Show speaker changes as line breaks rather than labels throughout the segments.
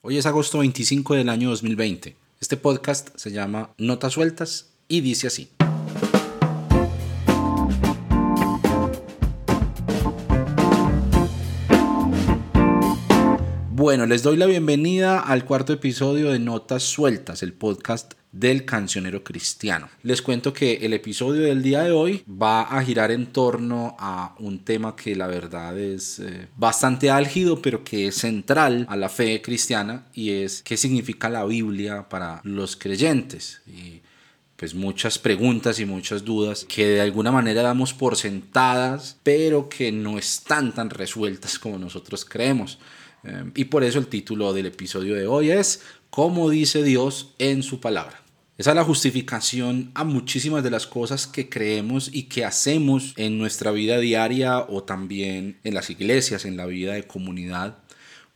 Hoy es agosto 25 del año 2020. Este podcast se llama Notas Sueltas y dice así. Bueno, les doy la bienvenida al cuarto episodio de Notas Sueltas, el podcast del cancionero cristiano. Les cuento que el episodio del día de hoy va a girar en torno a un tema que la verdad es eh, bastante álgido, pero que es central a la fe cristiana y es qué significa la Biblia para los creyentes. Y pues muchas preguntas y muchas dudas que de alguna manera damos por sentadas, pero que no están tan resueltas como nosotros creemos. Eh, y por eso el título del episodio de hoy es ¿Cómo dice Dios en su palabra? Esa es la justificación a muchísimas de las cosas que creemos y que hacemos en nuestra vida diaria o también en las iglesias, en la vida de comunidad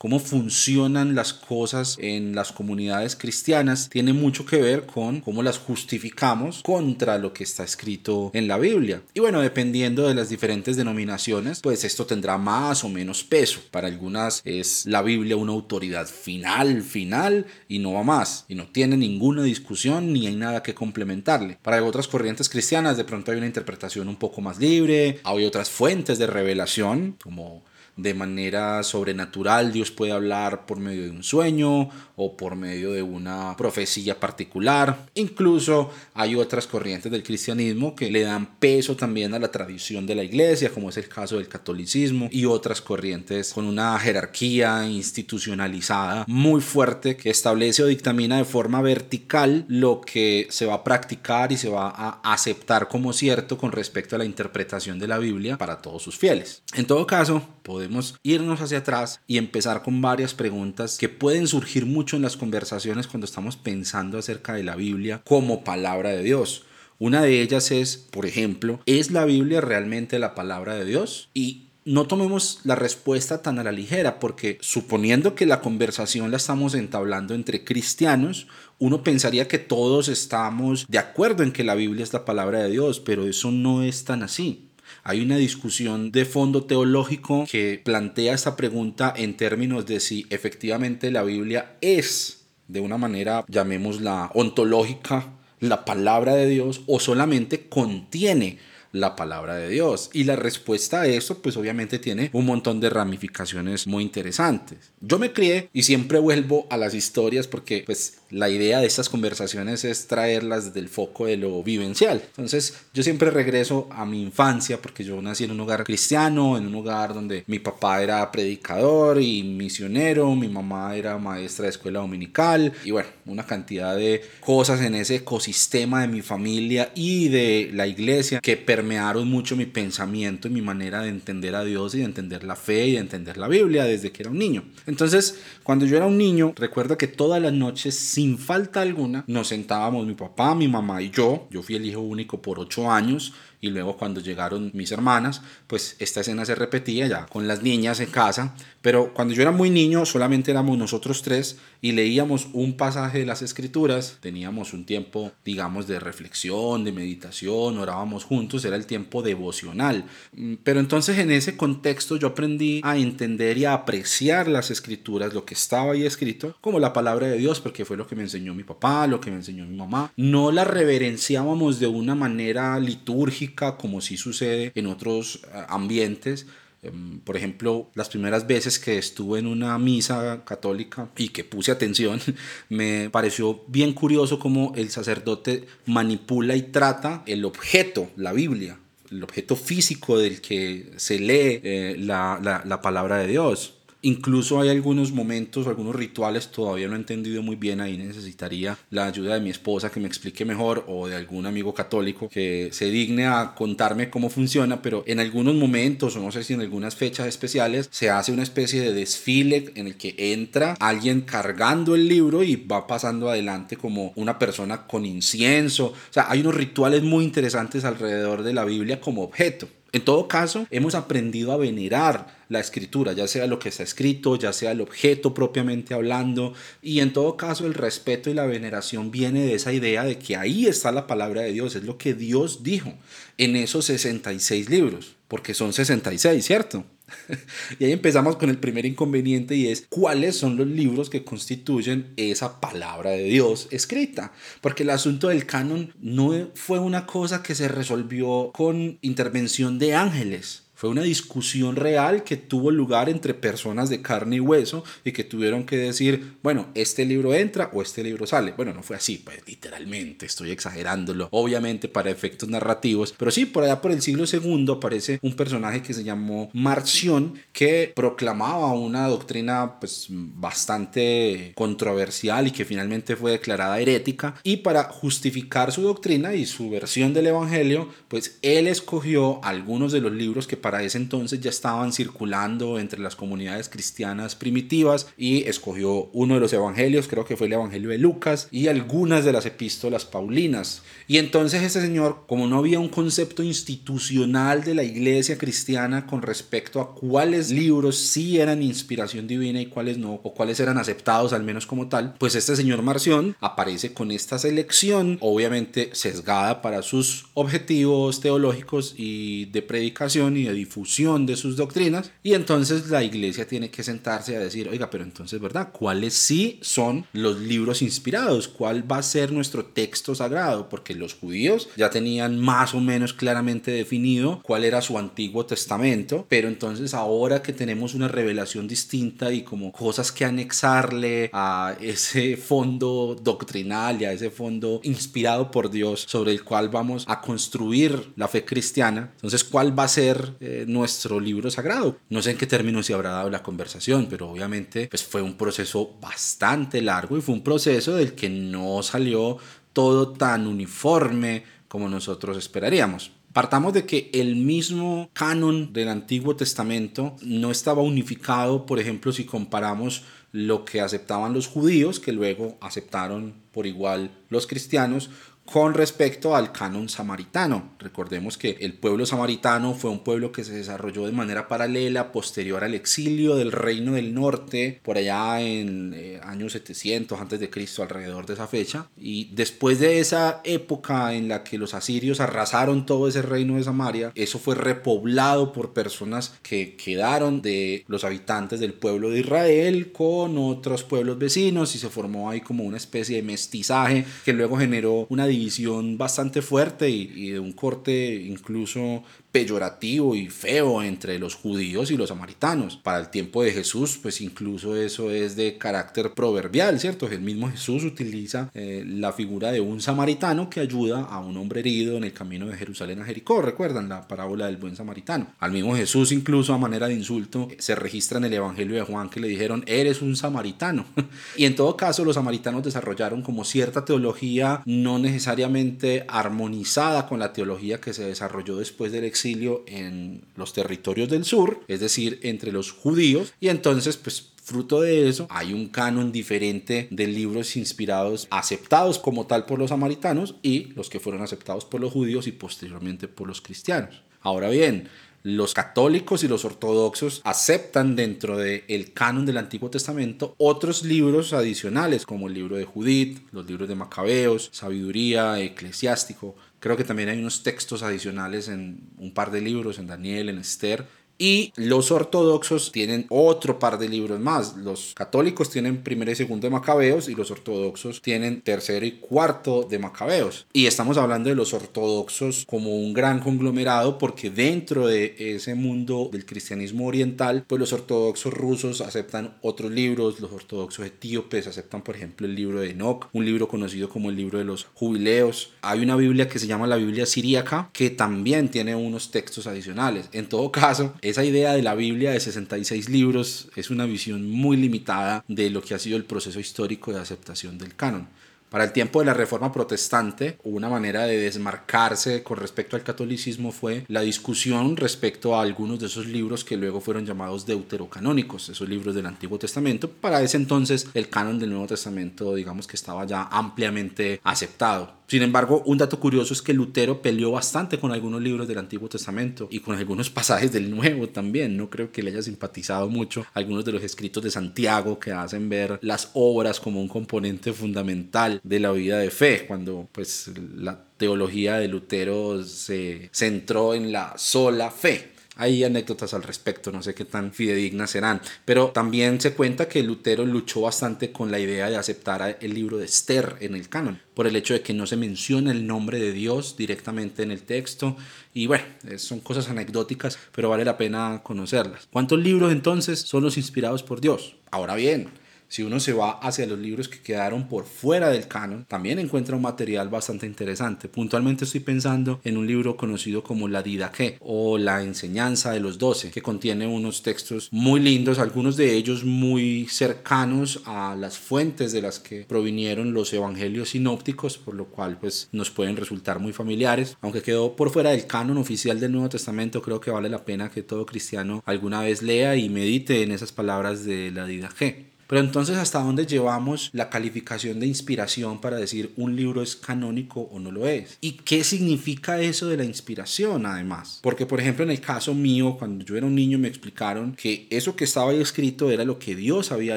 cómo funcionan las cosas en las comunidades cristianas tiene mucho que ver con cómo las justificamos contra lo que está escrito en la Biblia. Y bueno, dependiendo de las diferentes denominaciones, pues esto tendrá más o menos peso. Para algunas es la Biblia una autoridad final, final y no va más. Y no tiene ninguna discusión ni hay nada que complementarle. Para otras corrientes cristianas de pronto hay una interpretación un poco más libre, hay otras fuentes de revelación como de manera sobrenatural Dios puede hablar por medio de un sueño o por medio de una profecía particular. Incluso hay otras corrientes del cristianismo que le dan peso también a la tradición de la iglesia, como es el caso del catolicismo, y otras corrientes con una jerarquía institucionalizada muy fuerte que establece o dictamina de forma vertical lo que se va a practicar y se va a aceptar como cierto con respecto a la interpretación de la Biblia para todos sus fieles. En todo caso, podemos irnos hacia atrás y empezar con varias preguntas que pueden surgir mucho en las conversaciones cuando estamos pensando acerca de la Biblia como palabra de Dios. Una de ellas es, por ejemplo, ¿es la Biblia realmente la palabra de Dios? Y no tomemos la respuesta tan a la ligera, porque suponiendo que la conversación la estamos entablando entre cristianos, uno pensaría que todos estamos de acuerdo en que la Biblia es la palabra de Dios, pero eso no es tan así. Hay una discusión de fondo teológico que plantea esta pregunta en términos de si efectivamente la Biblia es, de una manera, llamémosla ontológica, la palabra de Dios o solamente contiene la palabra de Dios? Y la respuesta a eso, pues obviamente tiene un montón de ramificaciones muy interesantes. Yo me crié y siempre vuelvo a las historias porque pues la idea de estas conversaciones es traerlas desde el foco de lo vivencial. Entonces yo siempre regreso a mi infancia porque yo nací en un hogar cristiano, en un hogar donde mi papá era predicador y misionero, mi mamá era maestra de escuela dominical y bueno, una cantidad de cosas en ese ecosistema de mi familia y de la iglesia que permearon mucho mi pensamiento y mi manera de entender a Dios y de entender la fe y de entender la Biblia desde que era un niño. Entonces, cuando yo era un niño, recuerdo que todas las noches sin falta alguna, nos sentábamos mi papá, mi mamá y yo. Yo fui el hijo único por ocho años y luego cuando llegaron mis hermanas, pues esta escena se repetía ya con las niñas en casa, pero cuando yo era muy niño solamente éramos nosotros tres y leíamos un pasaje de las escrituras, teníamos un tiempo, digamos, de reflexión, de meditación, orábamos juntos, era el tiempo devocional. Mm, pero entonces en ese contexto yo aprendí a entender y a apreciar las escrituras, lo que estaba ahí escrito, como la palabra de Dios, porque fue lo que me enseñó mi papá, lo que me enseñó mi mamá. No la reverenciábamos de una manera litúrgica, como si sucede en otros eh, ambientes. Em, por ejemplo, las primeras veces que estuve en una misa católica y que puse atención, me pareció bien curioso cómo el sacerdote manipula y trata el objeto, la Biblia, el objeto físico del que se lee eh, la, la, la palabra de Dios. Incluso hay algunos momentos, algunos rituales, todavía no he entendido muy bien, ahí necesitaría la ayuda de mi esposa que me explique mejor o de algún amigo católico que se digne a contarme cómo funciona, pero en algunos momentos, o no sé si en algunas fechas especiales, se hace una especie de desfile en el que entra alguien cargando el libro y va pasando adelante como una persona con incienso. O sea, hay unos rituales muy interesantes alrededor de la Biblia como objeto. En todo caso, hemos aprendido a venerar la escritura, ya sea lo que está escrito, ya sea el objeto propiamente hablando, y en todo caso el respeto y la veneración viene de esa idea de que ahí está la palabra de Dios, es lo que Dios dijo en esos 66 libros, porque son 66, ¿cierto? y ahí empezamos con el primer inconveniente y es cuáles son los libros que constituyen esa palabra de Dios escrita. Porque el asunto del canon no fue una cosa que se resolvió con intervención de ángeles. Fue una discusión real que tuvo lugar entre personas de carne y hueso y que tuvieron que decir, bueno, este libro entra o este libro sale. Bueno, no fue así, pues literalmente, estoy exagerándolo, obviamente para efectos narrativos, pero sí, por allá por el siglo II aparece un personaje que se llamó Marción que proclamaba una doctrina pues bastante controversial y que finalmente fue declarada herética y para justificar su doctrina y su versión del Evangelio, pues él escogió algunos de los libros que para para ese entonces ya estaban circulando entre las comunidades cristianas primitivas y escogió uno de los evangelios, creo que fue el Evangelio de Lucas, y algunas de las epístolas paulinas. Y entonces ese señor, como no había un concepto institucional de la iglesia cristiana con respecto a cuáles libros sí eran inspiración divina y cuáles no, o cuáles eran aceptados al menos como tal, pues este señor Marción aparece con esta selección, obviamente sesgada para sus objetivos teológicos y de predicación y de difusión de sus doctrinas. Y entonces la iglesia tiene que sentarse a decir, oiga, pero entonces, ¿verdad? ¿Cuáles sí son los libros inspirados? ¿Cuál va a ser nuestro texto sagrado? Porque los judíos ya tenían más o menos claramente definido cuál era su antiguo testamento, pero entonces ahora que tenemos una revelación distinta y como cosas que anexarle a ese fondo doctrinal y a ese fondo inspirado por Dios sobre el cual vamos a construir la fe cristiana, entonces ¿cuál va a ser eh, nuestro libro sagrado. No sé en qué términos se habrá dado la conversación, pero obviamente pues fue un proceso bastante largo y fue un proceso del que no salió todo tan uniforme como nosotros esperaríamos. Partamos de que el mismo canon del Antiguo Testamento no estaba unificado, por ejemplo, si comparamos lo que aceptaban los judíos, que luego aceptaron por igual los cristianos, con respecto al canon samaritano. Recordemos que el pueblo samaritano fue un pueblo que se desarrolló de manera paralela posterior al exilio del reino del norte, por allá en eh, años 700 antes de Cristo, alrededor de esa fecha. Y después de esa época en la que los asirios arrasaron todo ese reino de Samaria, eso fue repoblado por personas que quedaron de los habitantes del pueblo de Israel con otros pueblos vecinos y se formó ahí como una especie de mestizaje que luego generó una división bastante fuerte y, de un corte incluso peyorativo y feo entre los judíos y los samaritanos. Para el tiempo de Jesús, pues incluso eso es de carácter proverbial, ¿cierto? El mismo Jesús utiliza eh, la figura de un samaritano que ayuda a un hombre herido en el camino de Jerusalén a Jericó. ¿Recuerdan la parábola del buen samaritano? Al mismo Jesús, incluso a manera de insulto, se registra en el Evangelio de Juan que le dijeron, eres un samaritano. y en todo caso, los samaritanos desarrollaron como cierta teología no necesariamente armonizada con la teología que se desarrolló después del exilio en los territorios del sur, es decir, entre los judíos, y entonces pues Fruto de eso, hay un canon diferente de libros inspirados, aceptados como tal por los samaritanos y los que fueron aceptados por los judíos y posteriormente por los cristianos. Ahora bien, los católicos y los ortodoxos aceptan dentro del el canon del Antiguo Testamento otros libros adicionales como el libro de Judith, los libros de Macabeos, Sabiduría, Eclesiástico, Creo que también hay unos textos adicionales en un par de libros, en Daniel, en Esther, y los ortodoxos tienen otro par de libros más. Los católicos tienen primero y segundo de Macabeos y los ortodoxos tienen tercero y cuarto de Macabeos. Y estamos hablando de los ortodoxos como un gran conglomerado porque dentro de ese mundo del cristianismo oriental, pues los ortodoxos rusos aceptan otros libros, los ortodoxos etíopes aceptan por ejemplo el libro de Enoch, un libro conocido como el libro de los jubileos. Hay una Biblia que se llama la Biblia siríaca que también tiene unos textos adicionales. En todo caso, esa idea de la Biblia de 66 libros es una visión muy limitada de lo que ha sido el proceso histórico de aceptación del canon. Para el tiempo de la Reforma Protestante, una manera de desmarcarse con respecto al catolicismo fue la discusión respecto a algunos de esos libros que luego fueron llamados deuterocanónicos, esos libros del Antiguo Testamento. Para ese entonces, el canon del Nuevo Testamento, digamos que estaba ya ampliamente aceptado. Sin embargo, un dato curioso es que Lutero peleó bastante con algunos libros del Antiguo Testamento y con algunos pasajes del Nuevo también. No creo que le haya simpatizado mucho algunos de los escritos de Santiago que hacen ver las obras como un componente fundamental de la vida de fe, cuando pues la teología de Lutero se centró en la sola fe. Hay anécdotas al respecto, no sé qué tan fidedignas serán, pero también se cuenta que Lutero luchó bastante con la idea de aceptar el libro de Esther en el canon, por el hecho de que no se menciona el nombre de Dios directamente en el texto, y bueno, son cosas anecdóticas, pero vale la pena conocerlas. ¿Cuántos libros entonces son los inspirados por Dios? Ahora bien, si uno se va hacia los libros que quedaron por fuera del canon, también encuentra un material bastante interesante. Puntualmente estoy pensando en un libro conocido como La Didaqué o La Enseñanza de los Doce, que contiene unos textos muy lindos, algunos de ellos muy cercanos a las fuentes de las que provinieron los evangelios sinópticos, por lo cual pues nos pueden resultar muy familiares. Aunque quedó por fuera del canon oficial del Nuevo Testamento, creo que vale la pena que todo cristiano alguna vez lea y medite en esas palabras de la Didaqué. Pero entonces, ¿hasta dónde llevamos la calificación de inspiración para decir un libro es canónico o no lo es? ¿Y qué significa eso de la inspiración además? Porque, por ejemplo, en el caso mío, cuando yo era un niño me explicaron que eso que estaba ahí escrito era lo que Dios había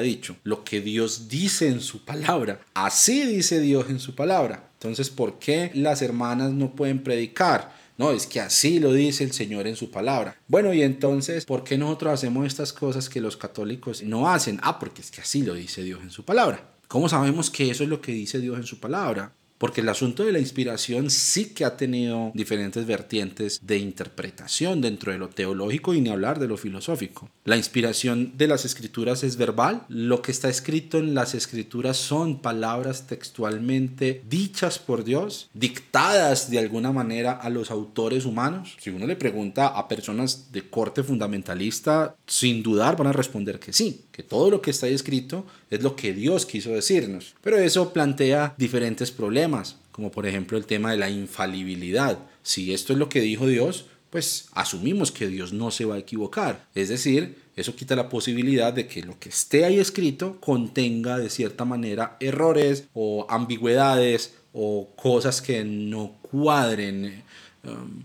dicho, lo que Dios dice en su palabra. Así dice Dios en su palabra. Entonces, ¿por qué las hermanas no pueden predicar? No, es que así lo dice el Señor en su palabra. Bueno, y entonces, ¿por qué nosotros hacemos estas cosas que los católicos no hacen? Ah, porque es que así lo dice Dios en su palabra. ¿Cómo sabemos que eso es lo que dice Dios en su palabra? Porque el asunto de la inspiración sí que ha tenido diferentes vertientes de interpretación dentro de lo teológico y ni hablar de lo filosófico. La inspiración de las escrituras es verbal. Lo que está escrito en las escrituras son palabras textualmente dichas por Dios, dictadas de alguna manera a los autores humanos. Si uno le pregunta a personas de corte fundamentalista, sin dudar van a responder que sí, que todo lo que está ahí escrito es lo que Dios quiso decirnos. Pero eso plantea diferentes problemas como por ejemplo el tema de la infalibilidad. Si esto es lo que dijo Dios, pues asumimos que Dios no se va a equivocar. Es decir, eso quita la posibilidad de que lo que esté ahí escrito contenga de cierta manera errores o ambigüedades o cosas que no cuadren. Um,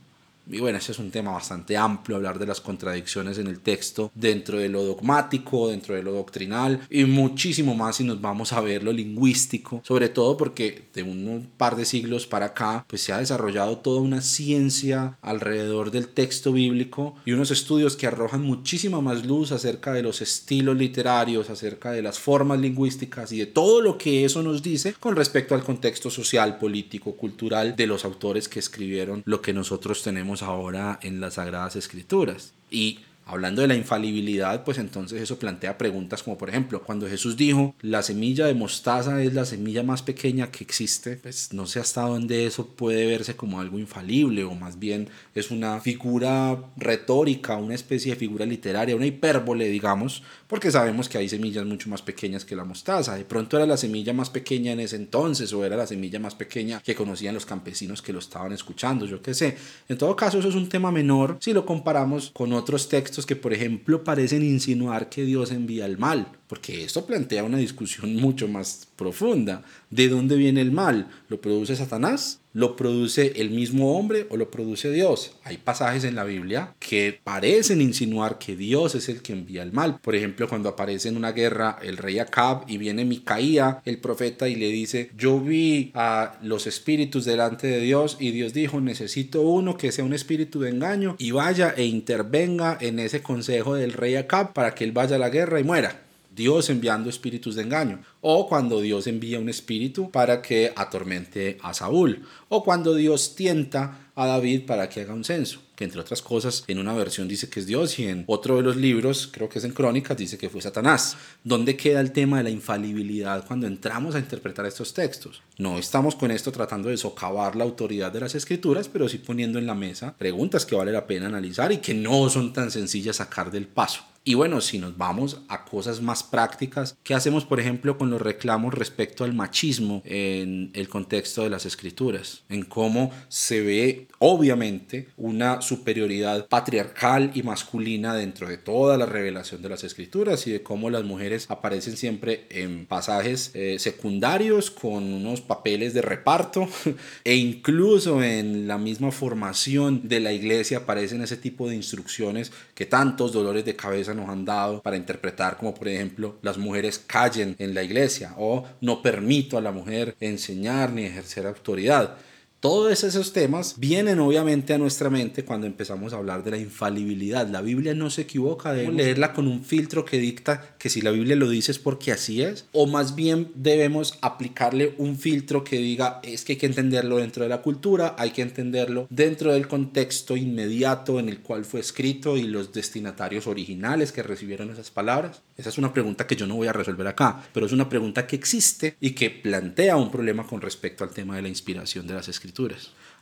y bueno, ese es un tema bastante amplio, hablar de las contradicciones en el texto dentro de lo dogmático, dentro de lo doctrinal y muchísimo más si nos vamos a ver lo lingüístico, sobre todo porque de un par de siglos para acá pues se ha desarrollado toda una ciencia alrededor del texto bíblico y unos estudios que arrojan muchísima más luz acerca de los estilos literarios, acerca de las formas lingüísticas y de todo lo que eso nos dice con respecto al contexto social, político, cultural de los autores que escribieron lo que nosotros tenemos ahora en las Sagradas Escrituras. Y Hablando de la infalibilidad, pues entonces eso plantea preguntas como por ejemplo, cuando Jesús dijo, la semilla de mostaza es la semilla más pequeña que existe, pues no sé hasta dónde eso puede verse como algo infalible o más bien es una figura retórica, una especie de figura literaria, una hipérbole, digamos, porque sabemos que hay semillas mucho más pequeñas que la mostaza. De pronto era la semilla más pequeña en ese entonces o era la semilla más pequeña que conocían los campesinos que lo estaban escuchando, yo qué sé. En todo caso, eso es un tema menor si lo comparamos con otros textos que, por ejemplo, parecen insinuar que Dios envía el mal, porque esto plantea una discusión mucho más profunda. ¿De dónde viene el mal? ¿Lo produce Satanás? ¿Lo produce el mismo hombre o lo produce Dios? Hay pasajes en la Biblia que parecen insinuar que Dios es el que envía el mal. Por ejemplo, cuando aparece en una guerra el rey Acab y viene Micaía, el profeta, y le dice, yo vi a los espíritus delante de Dios y Dios dijo, necesito uno que sea un espíritu de engaño y vaya e intervenga en ese consejo del rey Acab para que él vaya a la guerra y muera. Dios enviando espíritus de engaño, o cuando Dios envía un espíritu para que atormente a Saúl, o cuando Dios tienta a David para que haga un censo, que entre otras cosas en una versión dice que es Dios y en otro de los libros, creo que es en Crónicas, dice que fue Satanás. ¿Dónde queda el tema de la infalibilidad cuando entramos a interpretar estos textos? No estamos con esto tratando de socavar la autoridad de las escrituras, pero sí poniendo en la mesa preguntas que vale la pena analizar y que no son tan sencillas sacar del paso. Y bueno, si nos vamos a cosas más prácticas, ¿qué hacemos por ejemplo con los reclamos respecto al machismo en el contexto de las escrituras? En cómo se ve obviamente una superioridad patriarcal y masculina dentro de toda la revelación de las escrituras y de cómo las mujeres aparecen siempre en pasajes eh, secundarios con unos papeles de reparto e incluso en la misma formación de la iglesia aparecen ese tipo de instrucciones que tantos dolores de cabeza nos han dado para interpretar como por ejemplo las mujeres callen en la iglesia o no permito a la mujer enseñar ni ejercer autoridad. Todos esos temas vienen obviamente a nuestra mente cuando empezamos a hablar de la infalibilidad. La Biblia no se equivoca, debemos leerla con un filtro que dicta que si la Biblia lo dice es porque así es, o más bien debemos aplicarle un filtro que diga es que hay que entenderlo dentro de la cultura, hay que entenderlo dentro del contexto inmediato en el cual fue escrito y los destinatarios originales que recibieron esas palabras. Esa es una pregunta que yo no voy a resolver acá, pero es una pregunta que existe y que plantea un problema con respecto al tema de la inspiración de las escrituras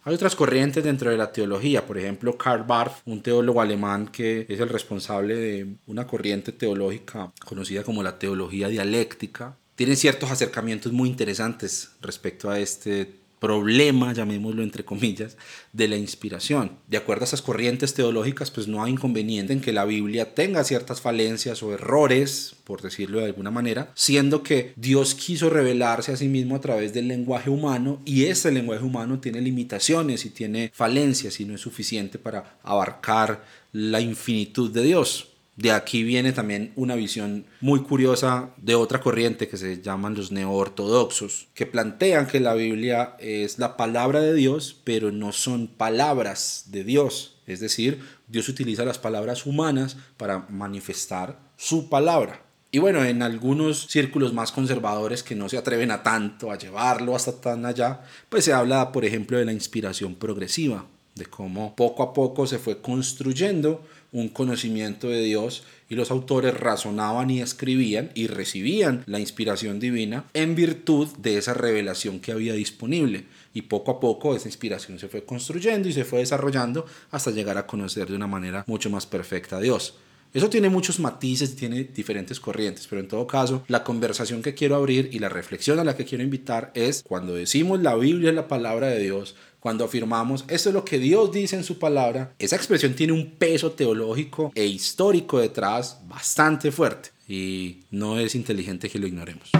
hay otras corrientes dentro de la teología, por ejemplo, Karl Barth, un teólogo alemán que es el responsable de una corriente teológica conocida como la teología dialéctica. Tiene ciertos acercamientos muy interesantes respecto a este problema, llamémoslo entre comillas, de la inspiración. De acuerdo a esas corrientes teológicas, pues no hay inconveniente en que la Biblia tenga ciertas falencias o errores, por decirlo de alguna manera, siendo que Dios quiso revelarse a sí mismo a través del lenguaje humano y ese lenguaje humano tiene limitaciones y tiene falencias y no es suficiente para abarcar la infinitud de Dios. De aquí viene también una visión muy curiosa de otra corriente que se llaman los neoortodoxos, que plantean que la Biblia es la palabra de Dios, pero no son palabras de Dios. Es decir, Dios utiliza las palabras humanas para manifestar su palabra. Y bueno, en algunos círculos más conservadores que no se atreven a tanto, a llevarlo hasta tan allá, pues se habla, por ejemplo, de la inspiración progresiva, de cómo poco a poco se fue construyendo un conocimiento de Dios y los autores razonaban y escribían y recibían la inspiración divina en virtud de esa revelación que había disponible. Y poco a poco esa inspiración se fue construyendo y se fue desarrollando hasta llegar a conocer de una manera mucho más perfecta a Dios. Eso tiene muchos matices, tiene diferentes corrientes, pero en todo caso, la conversación que quiero abrir y la reflexión a la que quiero invitar es cuando decimos la Biblia es la palabra de Dios, cuando afirmamos esto es lo que Dios dice en su palabra, esa expresión tiene un peso teológico e histórico detrás bastante fuerte y no es inteligente que lo ignoremos.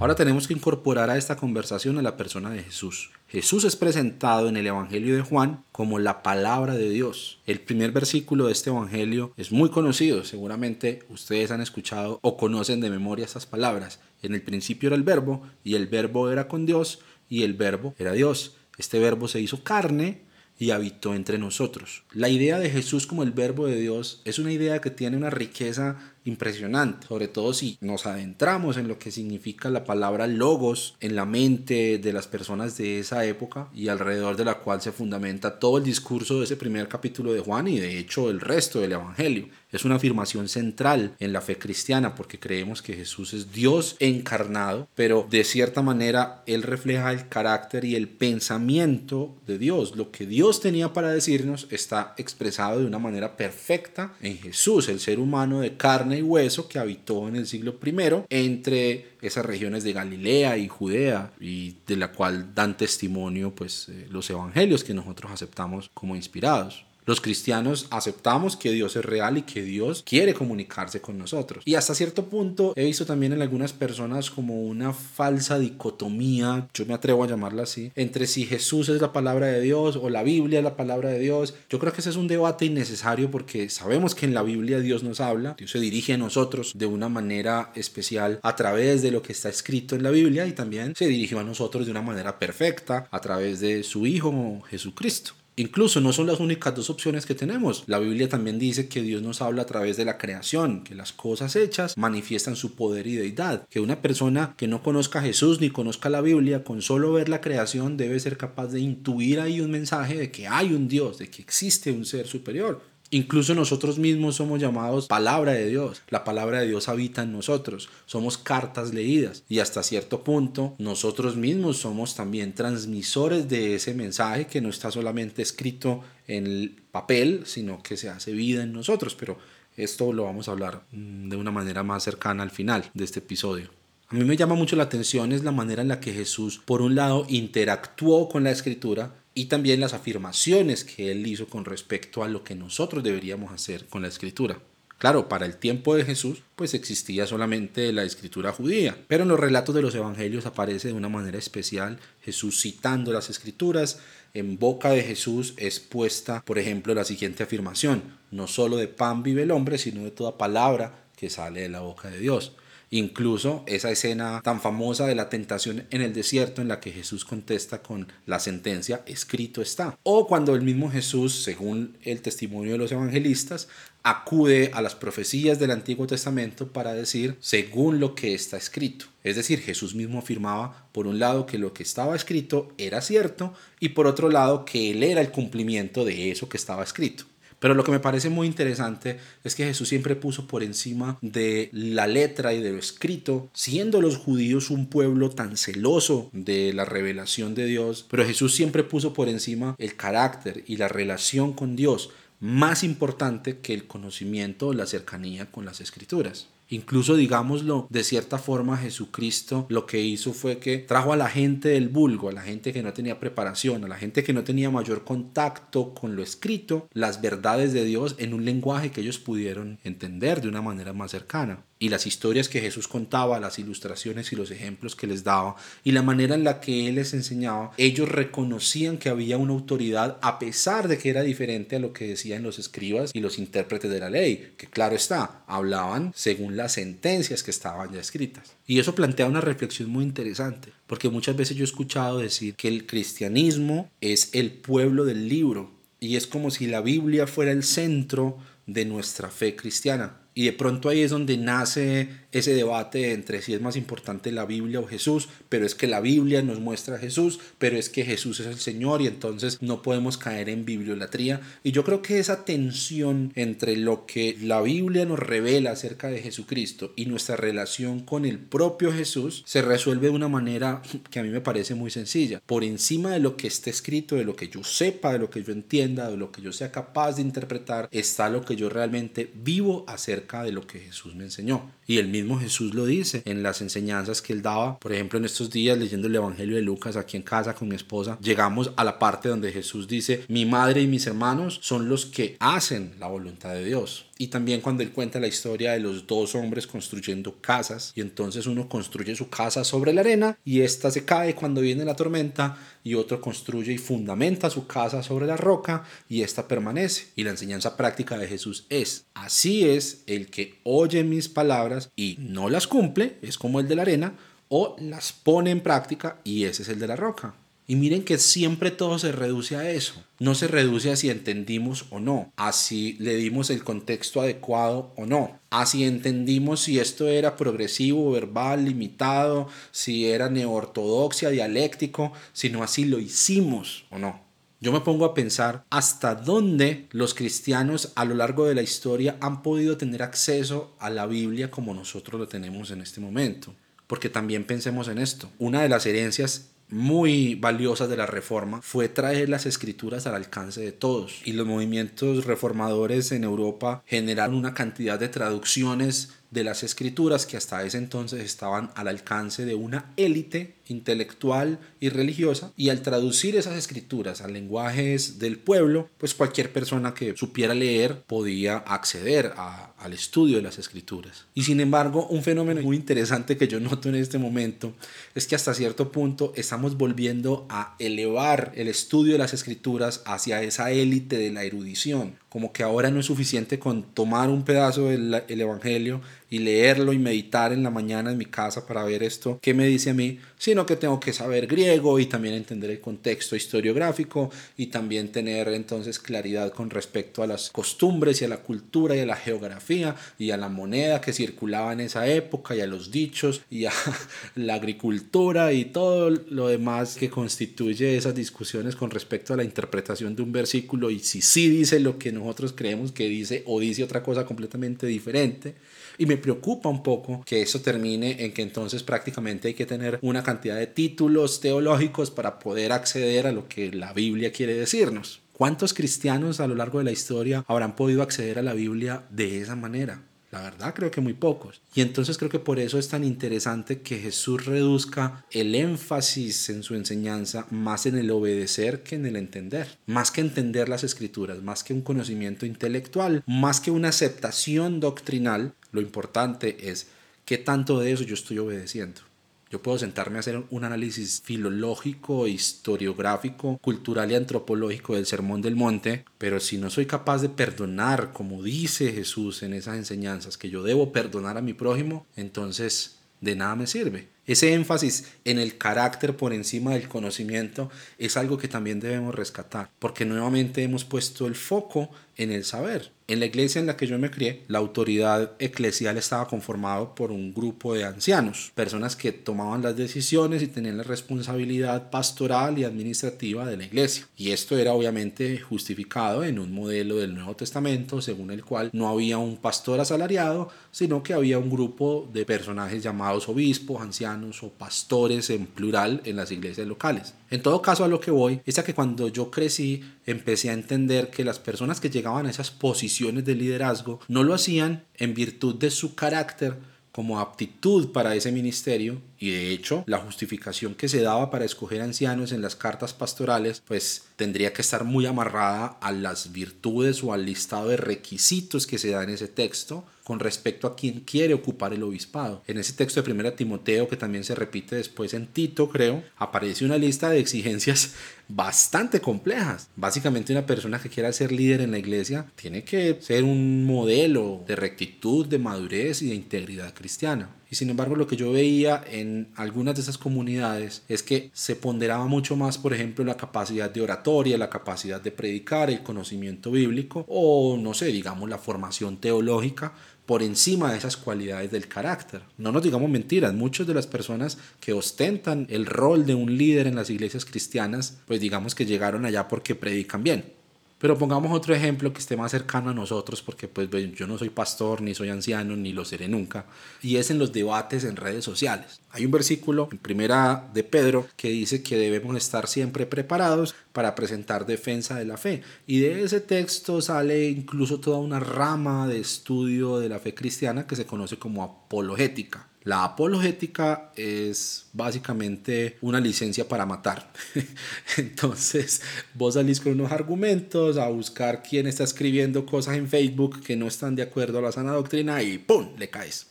Ahora tenemos que incorporar a esta conversación a la persona de Jesús. Jesús es presentado en el Evangelio de Juan como la palabra de Dios. El primer versículo de este Evangelio es muy conocido, seguramente ustedes han escuchado o conocen de memoria estas palabras. En el principio era el verbo y el verbo era con Dios y el verbo era Dios. Este verbo se hizo carne y habitó entre nosotros. La idea de Jesús como el verbo de Dios es una idea que tiene una riqueza impresionante, sobre todo si nos adentramos en lo que significa la palabra logos en la mente de las personas de esa época y alrededor de la cual se fundamenta todo el discurso de ese primer capítulo de Juan y de hecho el resto del Evangelio. Es una afirmación central en la fe cristiana porque creemos que Jesús es Dios encarnado, pero de cierta manera Él refleja el carácter y el pensamiento de Dios. Lo que Dios tenía para decirnos está expresado de una manera perfecta en Jesús, el ser humano de carne y hueso que habitó en el siglo I entre esas regiones de Galilea y Judea y de la cual dan testimonio pues eh, los evangelios que nosotros aceptamos como inspirados. Los cristianos aceptamos que Dios es real y que Dios quiere comunicarse con nosotros. Y hasta cierto punto he visto también en algunas personas como una falsa dicotomía, yo me atrevo a llamarla así, entre si Jesús es la palabra de Dios o la Biblia es la palabra de Dios. Yo creo que ese es un debate innecesario porque sabemos que en la Biblia Dios nos habla, Dios se dirige a nosotros de una manera especial a través de lo que está escrito en la Biblia y también se dirigió a nosotros de una manera perfecta a través de su Hijo Jesucristo. Incluso no son las únicas dos opciones que tenemos. La Biblia también dice que Dios nos habla a través de la creación, que las cosas hechas manifiestan su poder y deidad, que una persona que no conozca a Jesús ni conozca la Biblia, con solo ver la creación debe ser capaz de intuir ahí un mensaje de que hay un Dios, de que existe un ser superior. Incluso nosotros mismos somos llamados palabra de Dios. La palabra de Dios habita en nosotros. Somos cartas leídas. Y hasta cierto punto nosotros mismos somos también transmisores de ese mensaje que no está solamente escrito en el papel, sino que se hace vida en nosotros. Pero esto lo vamos a hablar mm, de una manera más cercana al final de este episodio. A mí me llama mucho la atención es la manera en la que Jesús, por un lado, interactuó con la escritura y también las afirmaciones que él hizo con respecto a lo que nosotros deberíamos hacer con la escritura. Claro, para el tiempo de Jesús, pues existía solamente la escritura judía, pero en los relatos de los evangelios aparece de una manera especial Jesús citando las escrituras. En boca de Jesús es puesta, por ejemplo, la siguiente afirmación, no solo de pan vive el hombre, sino de toda palabra que sale de la boca de Dios. Incluso esa escena tan famosa de la tentación en el desierto en la que Jesús contesta con la sentencia, escrito está. O cuando el mismo Jesús, según el testimonio de los evangelistas, acude a las profecías del Antiguo Testamento para decir según lo que está escrito. Es decir, Jesús mismo afirmaba, por un lado, que lo que estaba escrito era cierto y por otro lado, que Él era el cumplimiento de eso que estaba escrito. Pero lo que me parece muy interesante es que Jesús siempre puso por encima de la letra y de lo escrito, siendo los judíos un pueblo tan celoso de la revelación de Dios, pero Jesús siempre puso por encima el carácter y la relación con Dios, más importante que el conocimiento o la cercanía con las escrituras. Incluso, digámoslo, de cierta forma Jesucristo lo que hizo fue que trajo a la gente del vulgo, a la gente que no tenía preparación, a la gente que no tenía mayor contacto con lo escrito, las verdades de Dios en un lenguaje que ellos pudieron entender de una manera más cercana y las historias que Jesús contaba, las ilustraciones y los ejemplos que les daba y la manera en la que Él les enseñaba, ellos reconocían que había una autoridad a pesar de que era diferente a lo que decían los escribas y los intérpretes de la ley, que claro está, hablaban según las sentencias que estaban ya escritas. Y eso plantea una reflexión muy interesante, porque muchas veces yo he escuchado decir que el cristianismo es el pueblo del libro y es como si la Biblia fuera el centro de nuestra fe cristiana. Y de pronto ahí es donde nace ese debate entre si es más importante la Biblia o Jesús, pero es que la Biblia nos muestra a Jesús, pero es que Jesús es el Señor y entonces no podemos caer en bibliolatría. Y yo creo que esa tensión entre lo que la Biblia nos revela acerca de Jesucristo y nuestra relación con el propio Jesús se resuelve de una manera que a mí me parece muy sencilla. Por encima de lo que esté escrito, de lo que yo sepa, de lo que yo entienda, de lo que yo sea capaz de interpretar, está lo que yo realmente vivo acerca de lo que Jesús me enseñó. Y el mismo Jesús lo dice en las enseñanzas que él daba. Por ejemplo, en estos días leyendo el Evangelio de Lucas aquí en casa con mi esposa, llegamos a la parte donde Jesús dice, mi madre y mis hermanos son los que hacen la voluntad de Dios. Y también cuando él cuenta la historia de los dos hombres construyendo casas y entonces uno construye su casa sobre la arena y esta se cae cuando viene la tormenta y otro construye y fundamenta su casa sobre la roca y esta permanece. Y la enseñanza práctica de Jesús es, así es el que oye mis palabras y no las cumple, es como el de la arena, o las pone en práctica y ese es el de la roca. Y miren que siempre todo se reduce a eso. No se reduce a si entendimos o no, a si le dimos el contexto adecuado o no, a si entendimos si esto era progresivo, verbal, limitado, si era neortodoxia, dialéctico, sino así lo hicimos o no. Yo me pongo a pensar hasta dónde los cristianos a lo largo de la historia han podido tener acceso a la Biblia como nosotros lo tenemos en este momento. Porque también pensemos en esto. Una de las herencias muy valiosas de la reforma fue traer las escrituras al alcance de todos. Y los movimientos reformadores en Europa generaron una cantidad de traducciones de las escrituras que hasta ese entonces estaban al alcance de una élite intelectual y religiosa. Y al traducir esas escrituras a lenguajes del pueblo pues cualquier persona que supiera leer podía acceder al estudio de las escrituras. Y sin embargo un fenómeno muy interesante que yo noto en este momento es que hasta cierto punto estamos volviendo a elevar el estudio de las escrituras hacia esa élite de la erudición. Como que ahora no es suficiente con tomar un pedazo del Evangelio y leerlo y meditar en la mañana en mi casa para ver esto, qué me dice a mí, sino que tengo que saber griego y también entender el contexto historiográfico y también tener entonces claridad con respecto a las costumbres y a la cultura y a la geografía y a la moneda que circulaba en esa época y a los dichos y a la agricultura y todo lo demás que constituye esas discusiones con respecto a la interpretación de un versículo y si sí dice lo que nosotros creemos que dice o dice otra cosa completamente diferente. Y me preocupa un poco que eso termine en que entonces prácticamente hay que tener una cantidad de títulos teológicos para poder acceder a lo que la Biblia quiere decirnos. ¿Cuántos cristianos a lo largo de la historia habrán podido acceder a la Biblia de esa manera? La verdad creo que muy pocos. Y entonces creo que por eso es tan interesante que Jesús reduzca el énfasis en su enseñanza más en el obedecer que en el entender. Más que entender las escrituras, más que un conocimiento intelectual, más que una aceptación doctrinal, lo importante es qué tanto de eso yo estoy obedeciendo. Yo puedo sentarme a hacer un análisis filológico, historiográfico, cultural y antropológico del Sermón del Monte, pero si no soy capaz de perdonar, como dice Jesús en esas enseñanzas, que yo debo perdonar a mi prójimo, entonces de nada me sirve. Ese énfasis en el carácter por encima del conocimiento es algo que también debemos rescatar, porque nuevamente hemos puesto el foco en el saber. En la iglesia en la que yo me crié, la autoridad eclesial estaba conformada por un grupo de ancianos, personas que tomaban las decisiones y tenían la responsabilidad pastoral y administrativa de la iglesia. Y esto era obviamente justificado en un modelo del Nuevo Testamento según el cual no había un pastor asalariado, sino que había un grupo de personajes llamados obispos, ancianos o pastores en plural en las iglesias locales. En todo caso, a lo que voy es a que cuando yo crecí empecé a entender que las personas que llegaban a esas posiciones de liderazgo no lo hacían en virtud de su carácter como aptitud para ese ministerio. Y de hecho la justificación que se daba para escoger ancianos en las cartas pastorales pues tendría que estar muy amarrada a las virtudes o al listado de requisitos que se da en ese texto con respecto a quien quiere ocupar el obispado. En ese texto de 1 Timoteo, que también se repite después en Tito, creo, aparece una lista de exigencias bastante complejas. Básicamente una persona que quiera ser líder en la iglesia tiene que ser un modelo de rectitud, de madurez y de integridad cristiana. Y sin embargo lo que yo veía en algunas de esas comunidades es que se ponderaba mucho más, por ejemplo, la capacidad de oratoria, la capacidad de predicar, el conocimiento bíblico o, no sé, digamos, la formación teológica por encima de esas cualidades del carácter. No nos digamos mentiras, muchas de las personas que ostentan el rol de un líder en las iglesias cristianas, pues digamos que llegaron allá porque predican bien. Pero pongamos otro ejemplo que esté más cercano a nosotros, porque pues yo no soy pastor, ni soy anciano, ni lo seré nunca, y es en los debates en redes sociales. Hay un versículo en primera de Pedro que dice que debemos estar siempre preparados para presentar defensa de la fe. Y de ese texto sale incluso toda una rama de estudio de la fe cristiana que se conoce como apologética. La apologética es básicamente una licencia para matar. Entonces, vos salís con unos argumentos a buscar quién está escribiendo cosas en Facebook que no están de acuerdo a la sana doctrina y ¡pum! le caes.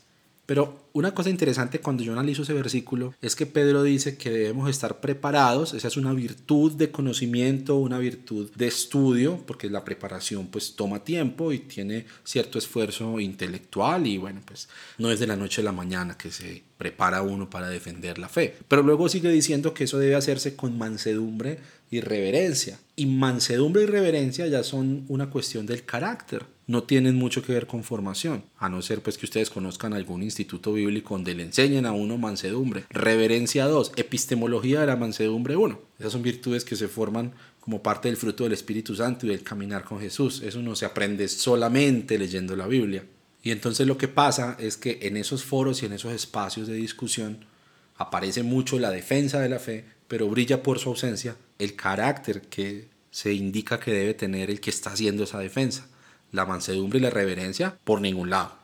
Pero una cosa interesante cuando yo analizo ese versículo es que Pedro dice que debemos estar preparados, esa es una virtud de conocimiento, una virtud de estudio, porque la preparación pues toma tiempo y tiene cierto esfuerzo intelectual y bueno, pues no es de la noche a la mañana que se prepara uno para defender la fe. Pero luego sigue diciendo que eso debe hacerse con mansedumbre y reverencia. Y mansedumbre y reverencia ya son una cuestión del carácter no tienen mucho que ver con formación, a no ser pues que ustedes conozcan algún instituto bíblico donde le enseñen a uno mansedumbre. Reverencia 2, epistemología de la mansedumbre 1. Esas son virtudes que se forman como parte del fruto del Espíritu Santo y del caminar con Jesús. Eso no se aprende solamente leyendo la Biblia. Y entonces lo que pasa es que en esos foros y en esos espacios de discusión aparece mucho la defensa de la fe, pero brilla por su ausencia el carácter que se indica que debe tener el que está haciendo esa defensa la mansedumbre y la reverencia por ningún lado.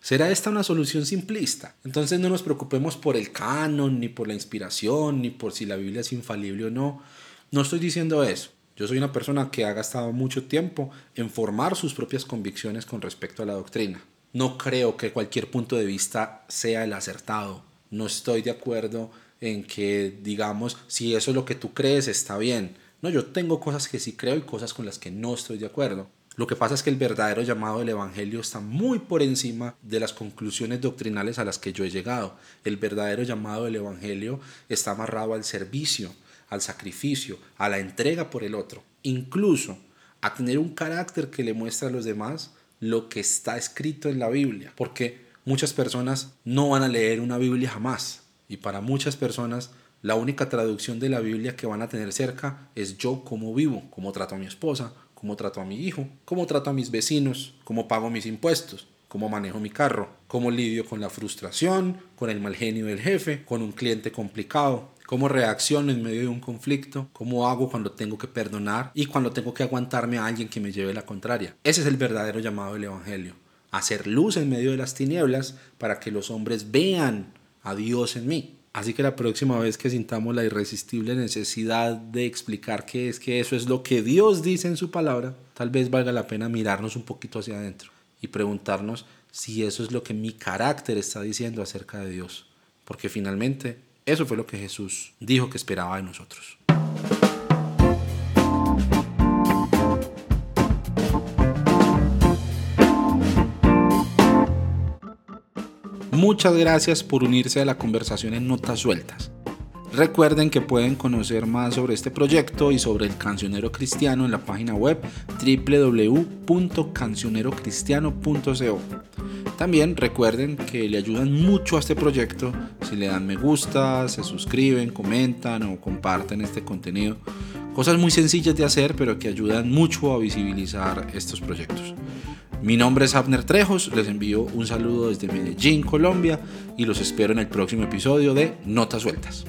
¿Será esta una solución simplista? Entonces no nos preocupemos por el canon, ni por la inspiración, ni por si la Biblia es infalible o no. No estoy diciendo eso. Yo soy una persona que ha gastado mucho tiempo en formar sus propias convicciones con respecto a la doctrina. No creo que cualquier punto de vista sea el acertado. No estoy de acuerdo en que digamos, si eso es lo que tú crees, está bien. No, yo tengo cosas que sí creo y cosas con las que no estoy de acuerdo. Lo que pasa es que el verdadero llamado del Evangelio está muy por encima de las conclusiones doctrinales a las que yo he llegado. El verdadero llamado del Evangelio está amarrado al servicio, al sacrificio, a la entrega por el otro, incluso a tener un carácter que le muestra a los demás lo que está escrito en la Biblia, porque muchas personas no van a leer una Biblia jamás. Y para muchas personas la única traducción de la Biblia que van a tener cerca es yo como vivo, como trato a mi esposa, cómo trato a mi hijo, cómo trato a mis vecinos, cómo pago mis impuestos, cómo manejo mi carro, cómo lidio con la frustración, con el mal genio del jefe, con un cliente complicado, cómo reacciono en medio de un conflicto, cómo hago cuando tengo que perdonar y cuando tengo que aguantarme a alguien que me lleve la contraria. Ese es el verdadero llamado del Evangelio, hacer luz en medio de las tinieblas para que los hombres vean a Dios en mí. Así que la próxima vez que sintamos la irresistible necesidad de explicar qué es que eso es lo que Dios dice en su palabra, tal vez valga la pena mirarnos un poquito hacia adentro y preguntarnos si eso es lo que mi carácter está diciendo acerca de Dios. Porque finalmente Eso fue lo que Jesús dijo que esperaba de nosotros. Muchas gracias por unirse a la conversación en Notas Sueltas. Recuerden que pueden conocer más sobre este proyecto y sobre el cancionero cristiano en la página web www.cancionerocristiano.co. También recuerden que le ayudan mucho a este proyecto si le dan me gusta, se suscriben, comentan o comparten este contenido. Cosas muy sencillas de hacer pero que ayudan mucho a visibilizar estos proyectos. Mi nombre es Abner Trejos, les envío un saludo desde Medellín, Colombia y los espero en el próximo episodio de Notas Sueltas.